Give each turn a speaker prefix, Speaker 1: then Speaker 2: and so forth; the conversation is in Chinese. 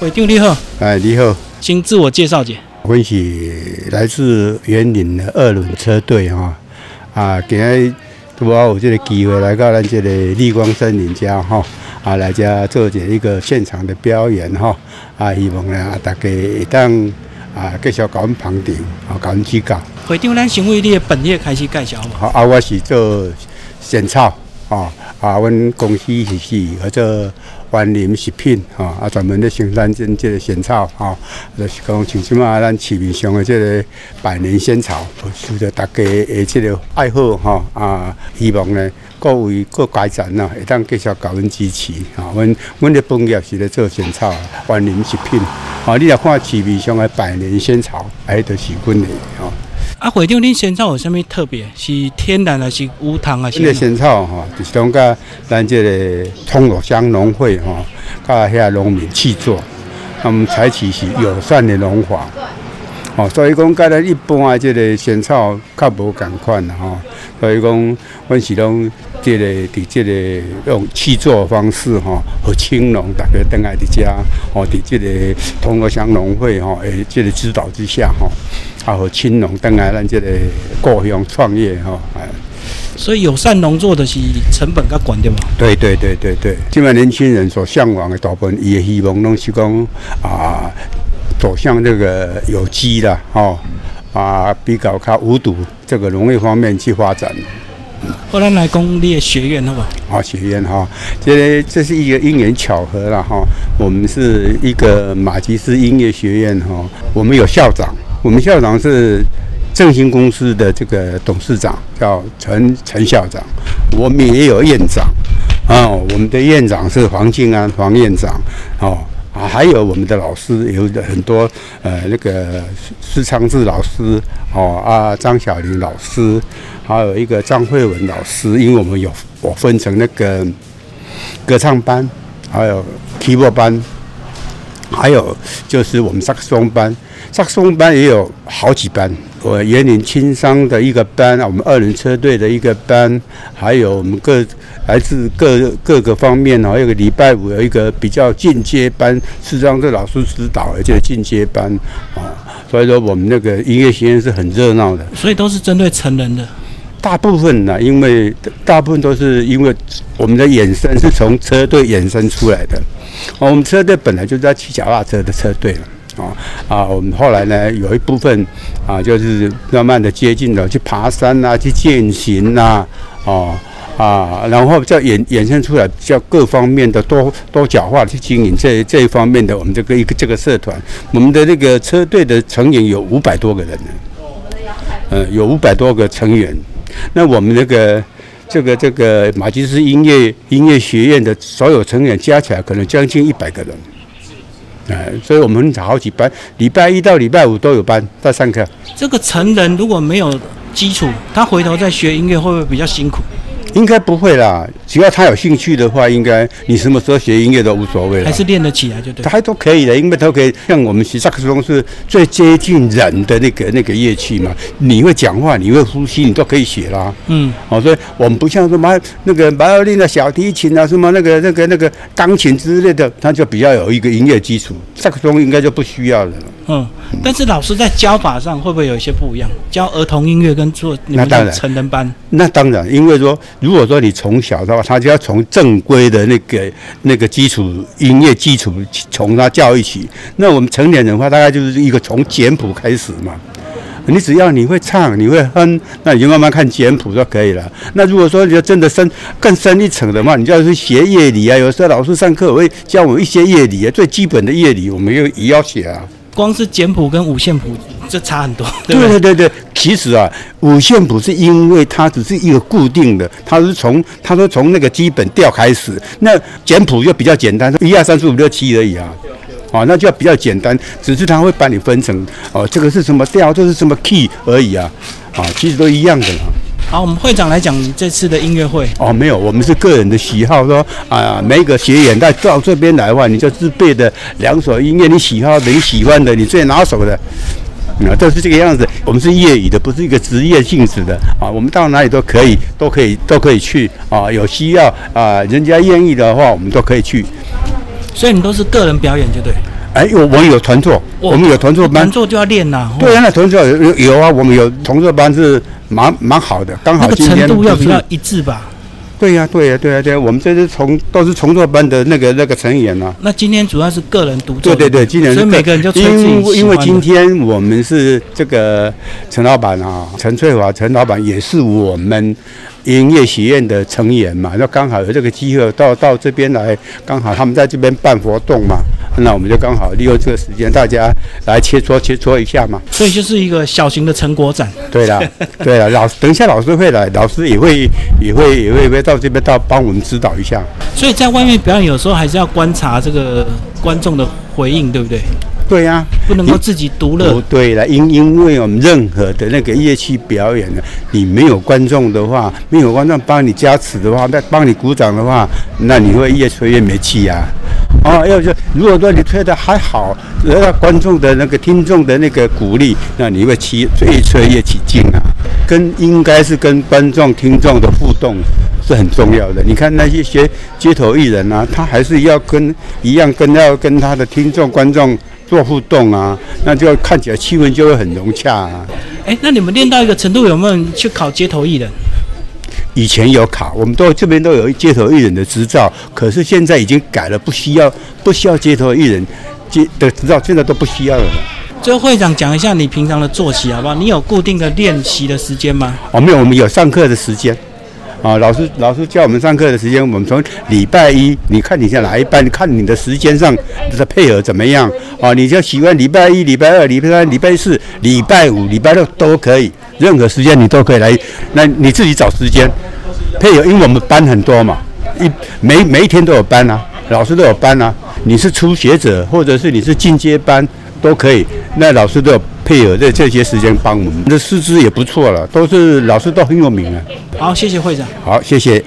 Speaker 1: 会长你好，
Speaker 2: 哎，你好，
Speaker 1: 请自我介绍一下。
Speaker 2: 我是来自园林的二轮车队哈，啊，今日拄好有这个机会来到咱这个绿光森林家哈，啊，来家做这一个现场的表演哈，啊，希望呢大家会当啊继续搞阮捧场，啊，搞阮指教。
Speaker 1: 会长，咱先为你的本业开始介绍好不好？
Speaker 2: 啊，我是做仙草，啊，啊，阮公司是是或者园林食品，吼，啊，专门咧生产即即个仙草，吼，就是讲像即马咱市面上的即个百年仙草，受到大家的即个爱好，吼，啊，希望呢各位各改善呐，会当继续搞阮支持，吼，阮阮的本业是咧做仙草园林食品，吼，你来看市面上的百年仙草，哎，都是阮的，吼。
Speaker 1: 啊会长，恁仙草有啥物特别？是天然还是无糖还是
Speaker 2: 这个？仙草吼，就是讲甲咱这个通乐乡农会吼，甲遐农民去做，他们采取是友善的农法，哦，所以讲甲咱一般的即个仙草较无共款啦吼，所以讲阮是拢这个伫这个用气做的方式吼，和青农大家等来伫遮，吼，伫即个通乐乡农会吼，诶，即个指导之下吼，啊，和青农等来咱即个故乡创业吼，哎。
Speaker 1: 所以友善农作的是成本较悬对吗？
Speaker 2: 对对对对对，今晚年轻人所向往的大部分伊也希望拢是讲啊，走向这个有机的哦，啊，比较较无毒这个农业方面去发展。
Speaker 1: 后来来讲你的学院好不好？
Speaker 2: 啊，学院哈，这这是一个因缘巧合了哈。我们是一个马吉斯音乐学院哈，我们有校长，我们校长是正兴公司的这个董事长，叫陈陈校长。我们也有院长，啊，我们的院长是黄静安黄院长，哦。还有我们的老师有很多，呃，那个施昌志老师，哦啊，张小玲老师，还有一个张慧文老师，因为我们有我分成那个歌唱班，还有 keyboard 班，还有就是我们萨克斯班，萨克斯班也有好几班。我园林轻商的一个班，我们二轮车队的一个班，还有我们各来自各各个方面哦，还有个礼拜五有一个比较进阶班，是让这老师指导的这个进阶班啊。所以说我们那个音乐学院是很热闹的，
Speaker 1: 所以都是针对成人的。
Speaker 2: 大部分呢，因为大部分都是因为我们的衍生是从车队衍生出来的。哦，我们车队本来就是在骑脚踏车的车队了。哦啊，我们后来呢，有一部分啊，就是慢慢的接近了，去爬山呐，去践行呐，哦啊，然后再衍衍生出来，叫各方面的多多角化去经营这这一方面的我们这个一个这个社团，我们的那个车队的成员有五百多个人呢，嗯，有五百多个成员。那我们那个这个这个马吉斯音乐音乐学院的所有成员加起来，可能将近一百个人。哎，所以我们好几班，礼拜一到礼拜五都有班在上课。
Speaker 1: 这个成人如果没有基础，他回头再学音乐会不会比较辛苦？
Speaker 2: 应该不会啦，只要他有兴趣的话，应该你什么时候学音乐都无所谓了。
Speaker 1: 还是练得起来就对。
Speaker 2: 他都可以的，因为都可以。像我们学萨克斯风是最接近人的那个那个乐器嘛，你会讲话，你会呼吸，你都可以学啦。
Speaker 1: 嗯，
Speaker 2: 哦，所以我们不像什么那个马尔令的小提琴啊，什么那个那个那个钢琴之类的，他就比较有一个音乐基础。萨克斯风应该就不需要了。
Speaker 1: 嗯，但是老师在教法上会不会有一些不一样？教儿童音乐跟做你们
Speaker 2: 那当然
Speaker 1: 成人班，
Speaker 2: 那当然，因为说，如果说你从小的话，他就要从正规的那个那个基础音乐基础从他教育起。那我们成年人的话，大概就是一个从简谱开始嘛。你只要你会唱，你会哼，那你就慢慢看简谱就可以了。那如果说你要真的深更深一层的话，你就要去学乐理啊。有时候老师上课会教我们一些乐理啊，最基本的乐理，我们又也要学啊。
Speaker 1: 光是简谱跟五线谱就差很多，对不对？
Speaker 2: 对对其实啊，五线谱是因为它只是一个固定的，它是从它说从那个基本调开始，那简谱就比较简单，一二三四五六七而已啊，啊，那就要比较简单，只是它会把你分成哦，这个是什么调，这是什么 key 而已啊，啊，其实都一样的啦。
Speaker 1: 好，我们会长来讲这次的音乐会。
Speaker 2: 哦，没有，我们是个人的喜好，说啊，每一个学员在到这边来的话，你就自备的两首音乐，你喜好的、你喜欢的、你最拿手的，啊，都是这个样子。我们是业余的，不是一个职业性质的啊。我们到哪里都可以，都可以，都可以去啊。有需要啊，人家愿意的话，我们都可以去。
Speaker 1: 所以你都是个人表演，就对。
Speaker 2: 哎，我我们有团座，我们有团座班
Speaker 1: 团。座就要练呐。哦
Speaker 2: 对啊，那团座有有啊，我们有同座班是蛮蛮好的，刚好今天
Speaker 1: 程度要比较一致吧。
Speaker 2: 对呀、对呀、对呀、对呀、我们这是从都是重做班的那个那个成员啊。
Speaker 1: 那今天主要是个人独奏，
Speaker 2: 对对对，今天
Speaker 1: 所以
Speaker 2: 是
Speaker 1: 每个人就
Speaker 2: 因为因为今天我们是这个陈老板啊，陈翠华陈老板也是我们音乐学院的成员嘛，那刚好有这个机会到到这边来，刚好他们在这边办活动嘛，那我们就刚好利用这个时间，大家来切磋切磋一下嘛。
Speaker 1: 所以就是一个小型的成果展。
Speaker 2: 对啦，对了，老等一下老师会来，老师也会也会也会也会到这边到帮我们指导一下。
Speaker 1: 所以在外面表演，有时候还是要观察这个观众的回应，对不对？
Speaker 2: 对呀、
Speaker 1: 不能够自己独乐
Speaker 2: 不。对了，因因为我们任何的那个乐器表演呢，你没有观众的话，没有观众帮你加持的话，那帮你鼓掌的话，那你会越吹越没气呀、哦，要是如果说你吹的还好，得到观众的那个听众的那个鼓励，那你会起越吹越起劲啊。跟应该是跟观众、听众的互动是很重要的。你看那些学街头艺人啊，他还是要跟一样跟要跟他的听众、观众做互动啊，那就看起来气氛就会很融洽啊。
Speaker 1: 哎，那你们练到一个程度，有没有去考街头艺人？
Speaker 2: 以前有考，我们都这边都有街头艺人的执照，可是现在已经改了，不需要不需要街头艺人街的执照，现在都不需要了。
Speaker 1: 最后会长讲一下你平常的作息好不好？你有固定的练习的时间吗？
Speaker 2: 哦，没有，我们有上课的时间。啊，老师老师教我们上课的时间，我们从礼拜一，你看你在哪一班，看你的时间上的配合怎么样啊？你就喜欢礼拜一、礼拜二、礼拜三、礼拜四、礼拜五、礼拜六都可以，任何时间你都可以来。那你自己找时间配合，因为我们班很多嘛，一每每一天都有班啊，老师都有班啊。你是初学者，或者是你是进阶班都可以，那老师都有配合在这些时间帮我们，这师资也不错了，都是老师都很有名啊。
Speaker 1: 好，谢谢会长。
Speaker 2: 好，谢谢。